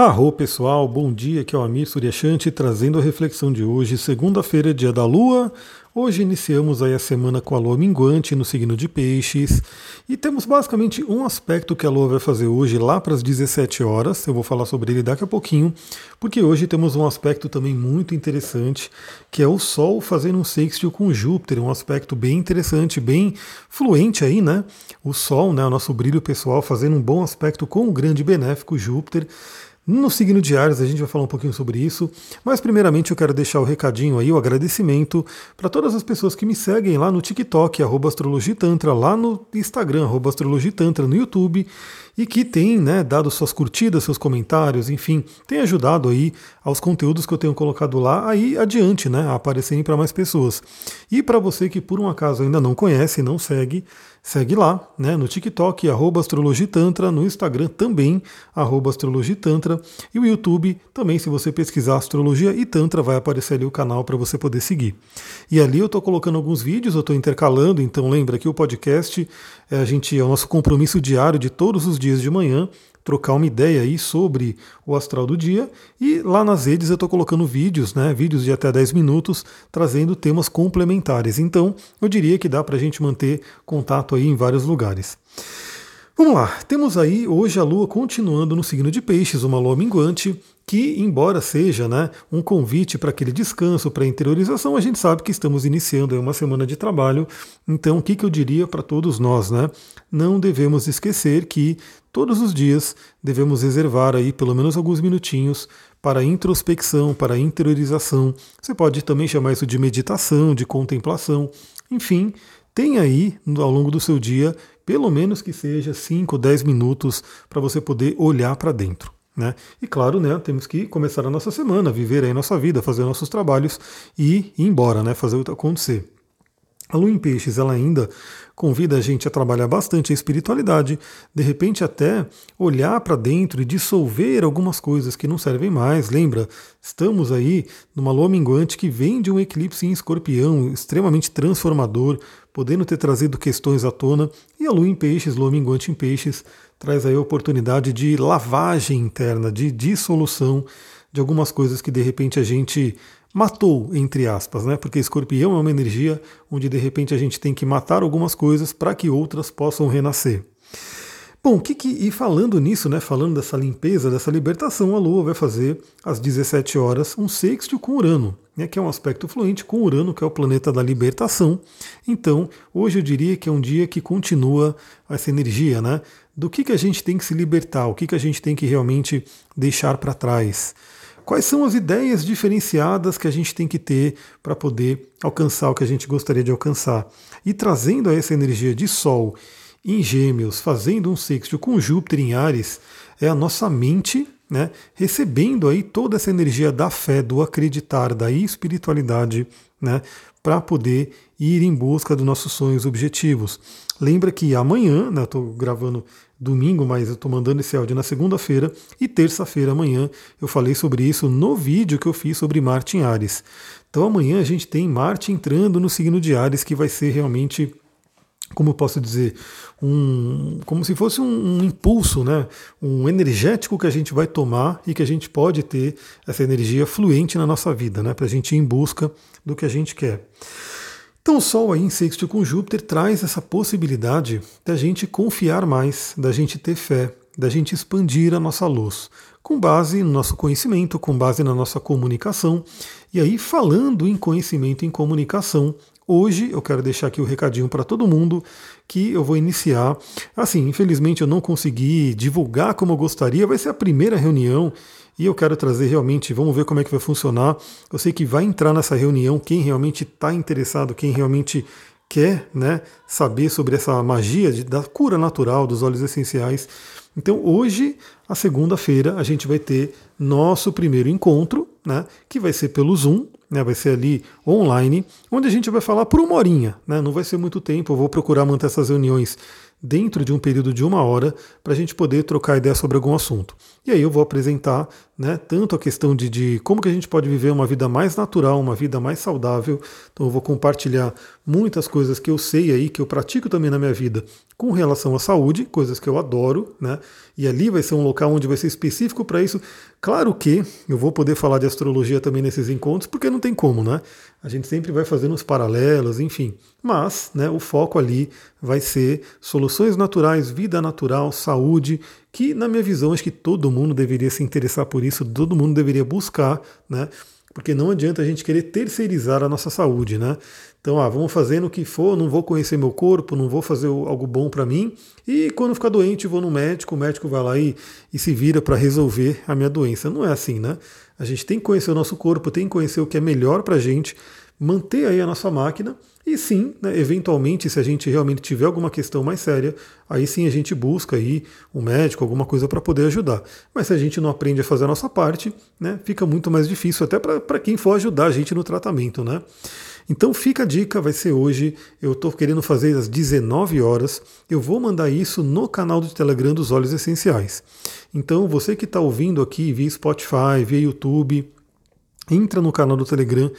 Arro pessoal, bom dia, aqui é o Amir Suryashanti trazendo a reflexão de hoje, segunda-feira, dia da Lua. Hoje iniciamos aí a semana com a Lua minguante no signo de Peixes e temos basicamente um aspecto que a Lua vai fazer hoje lá para as 17 horas. Eu vou falar sobre ele daqui a pouquinho, porque hoje temos um aspecto também muito interessante, que é o Sol fazendo um sextil com Júpiter, um aspecto bem interessante, bem fluente aí, né? O Sol, né, o nosso brilho pessoal fazendo um bom aspecto com o grande benéfico Júpiter. No signo de Ares a gente vai falar um pouquinho sobre isso, mas primeiramente eu quero deixar o recadinho aí, o agradecimento para todas as pessoas que me seguem lá no TikTok, arroba astrologitantra, lá no Instagram, arroba astrologitantra, no YouTube, e que tem né, dado suas curtidas, seus comentários, enfim, tem ajudado aí aos conteúdos que eu tenho colocado lá aí adiante, né, a aparecerem para mais pessoas. E para você que por um acaso ainda não conhece, não segue, Segue lá, né, no TikTok, arroba astrologitantra, no Instagram também, arroba astrologitantra, e o YouTube também, se você pesquisar astrologia e tantra, vai aparecer ali o canal para você poder seguir. E ali eu estou colocando alguns vídeos, eu estou intercalando, então lembra que o podcast é, a gente, é o nosso compromisso diário de todos os dias de manhã, trocar uma ideia aí sobre o astral do dia. E lá nas redes eu estou colocando vídeos, né, vídeos de até 10 minutos, trazendo temas complementares. Então eu diria que dá para a gente manter contato aí em vários lugares. Vamos lá, temos aí hoje a Lua continuando no signo de Peixes, uma Lua minguante, que, embora seja né, um convite para aquele descanso, para interiorização, a gente sabe que estamos iniciando uma semana de trabalho. Então, o que, que eu diria para todos nós? Né? Não devemos esquecer que todos os dias devemos reservar aí pelo menos alguns minutinhos para introspecção, para interiorização. Você pode também chamar isso de meditação, de contemplação. Enfim, tem aí ao longo do seu dia pelo menos que seja 5 ou 10 minutos para você poder olhar para dentro. Né? E claro, né, temos que começar a nossa semana, viver aí a nossa vida, fazer nossos trabalhos e ir embora, né, fazer o acontecer. A lua em peixes ela ainda convida a gente a trabalhar bastante a espiritualidade, de repente até olhar para dentro e dissolver algumas coisas que não servem mais. Lembra, estamos aí numa lua minguante que vem de um eclipse em escorpião, extremamente transformador, podendo ter trazido questões à tona, e a lua em peixes, lua minguante em peixes, traz aí a oportunidade de lavagem interna, de dissolução de algumas coisas que de repente a gente matou, entre aspas, né? Porque escorpião é uma energia onde de repente a gente tem que matar algumas coisas para que outras possam renascer. Bom, que que, e falando nisso, né, falando dessa limpeza, dessa libertação, a Lua vai fazer às 17 horas um sexto com Urano, né, que é um aspecto fluente com Urano, que é o planeta da libertação. Então, hoje eu diria que é um dia que continua essa energia, né, do que, que a gente tem que se libertar, o que, que a gente tem que realmente deixar para trás. Quais são as ideias diferenciadas que a gente tem que ter para poder alcançar o que a gente gostaria de alcançar? E trazendo essa energia de Sol em Gêmeos, fazendo um sexto com Júpiter em Ares, é a nossa mente né, recebendo aí toda essa energia da fé, do acreditar, da espiritualidade, né, para poder ir em busca dos nossos sonhos objetivos. Lembra que amanhã, né, estou gravando domingo, mas eu estou mandando esse áudio na segunda-feira e terça-feira, amanhã, eu falei sobre isso no vídeo que eu fiz sobre Marte em Ares. Então amanhã a gente tem Marte entrando no signo de Ares, que vai ser realmente como eu posso dizer, um, como se fosse um, um, impulso, né? um energético que a gente vai tomar e que a gente pode ter essa energia fluente na nossa vida, né? para a gente ir em busca do que a gente quer. Então o Sol aí em sexto com Júpiter traz essa possibilidade da gente confiar mais, da gente ter fé, da gente expandir a nossa luz, com base no nosso conhecimento, com base na nossa comunicação. E aí, falando em conhecimento e em comunicação, Hoje eu quero deixar aqui o um recadinho para todo mundo que eu vou iniciar. Assim, infelizmente eu não consegui divulgar como eu gostaria, vai ser a primeira reunião e eu quero trazer realmente, vamos ver como é que vai funcionar. Eu sei que vai entrar nessa reunião quem realmente está interessado, quem realmente quer né, saber sobre essa magia de, da cura natural dos óleos essenciais. Então hoje, a segunda-feira, a gente vai ter nosso primeiro encontro, né, que vai ser pelo Zoom né, vai ser ali online, onde a gente vai falar por uma horinha, né, não vai ser muito tempo, eu vou procurar manter essas reuniões dentro de um período de uma hora para a gente poder trocar ideia sobre algum assunto. E aí eu vou apresentar né, tanto a questão de, de como que a gente pode viver uma vida mais natural, uma vida mais saudável. Então eu vou compartilhar muitas coisas que eu sei aí, que eu pratico também na minha vida com relação à saúde, coisas que eu adoro, né? E ali vai ser um local onde vai ser específico para isso. Claro que eu vou poder falar de astrologia também nesses encontros, porque não tem como, né? A gente sempre vai fazendo os paralelos, enfim. Mas né, o foco ali vai ser soluções naturais, vida natural, saúde, que na minha visão acho que todo mundo deveria se interessar por isso, todo mundo deveria buscar, né? Porque não adianta a gente querer terceirizar a nossa saúde, né? Então, ah, vamos fazendo o que for, não vou conhecer meu corpo, não vou fazer algo bom para mim. E quando ficar doente, vou no médico, o médico vai lá e, e se vira para resolver a minha doença. Não é assim, né? A gente tem que conhecer o nosso corpo, tem que conhecer o que é melhor para gente, manter aí a nossa máquina. E sim, né, eventualmente, se a gente realmente tiver alguma questão mais séria, aí sim a gente busca aí um médico, alguma coisa para poder ajudar. Mas se a gente não aprende a fazer a nossa parte, né, fica muito mais difícil até para quem for ajudar a gente no tratamento, né? Então fica a dica, vai ser hoje. Eu estou querendo fazer às 19 horas. Eu vou mandar isso no canal do Telegram dos Olhos Essenciais. Então você que está ouvindo aqui via Spotify, via YouTube, entra no canal do Telegram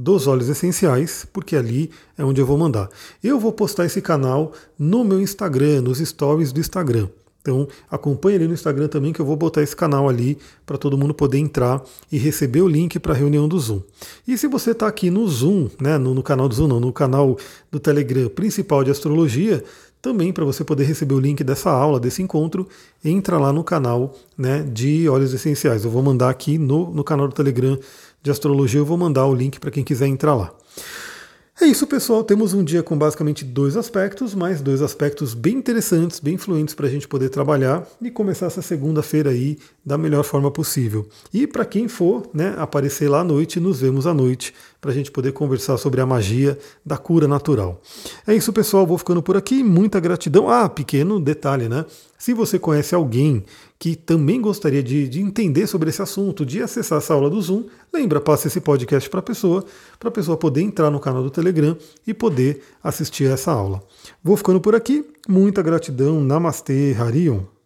dos Olhos Essenciais, porque ali é onde eu vou mandar. Eu vou postar esse canal no meu Instagram, nos stories do Instagram. Então acompanhe ali no Instagram também que eu vou botar esse canal ali para todo mundo poder entrar e receber o link para a reunião do Zoom. E se você está aqui no Zoom, né, no, no, canal do Zoom, não, no canal do Telegram principal de astrologia, também para você poder receber o link dessa aula, desse encontro, entra lá no canal né, de óleos essenciais. Eu vou mandar aqui no, no canal do Telegram de astrologia, eu vou mandar o link para quem quiser entrar lá. É isso, pessoal. Temos um dia com basicamente dois aspectos, mas dois aspectos bem interessantes, bem fluentes para a gente poder trabalhar e começar essa segunda-feira aí da melhor forma possível. E para quem for né, aparecer lá à noite, nos vemos à noite para a gente poder conversar sobre a magia da cura natural. É isso, pessoal. Vou ficando por aqui. Muita gratidão. Ah, pequeno detalhe, né? Se você conhece alguém que também gostaria de, de, entender sobre esse assunto, de acessar essa aula do Zoom, lembra, passa esse podcast para a pessoa, para a pessoa poder entrar no canal do Telegram e poder assistir a essa aula. Vou ficando por aqui. Muita gratidão. Namastê, Harion.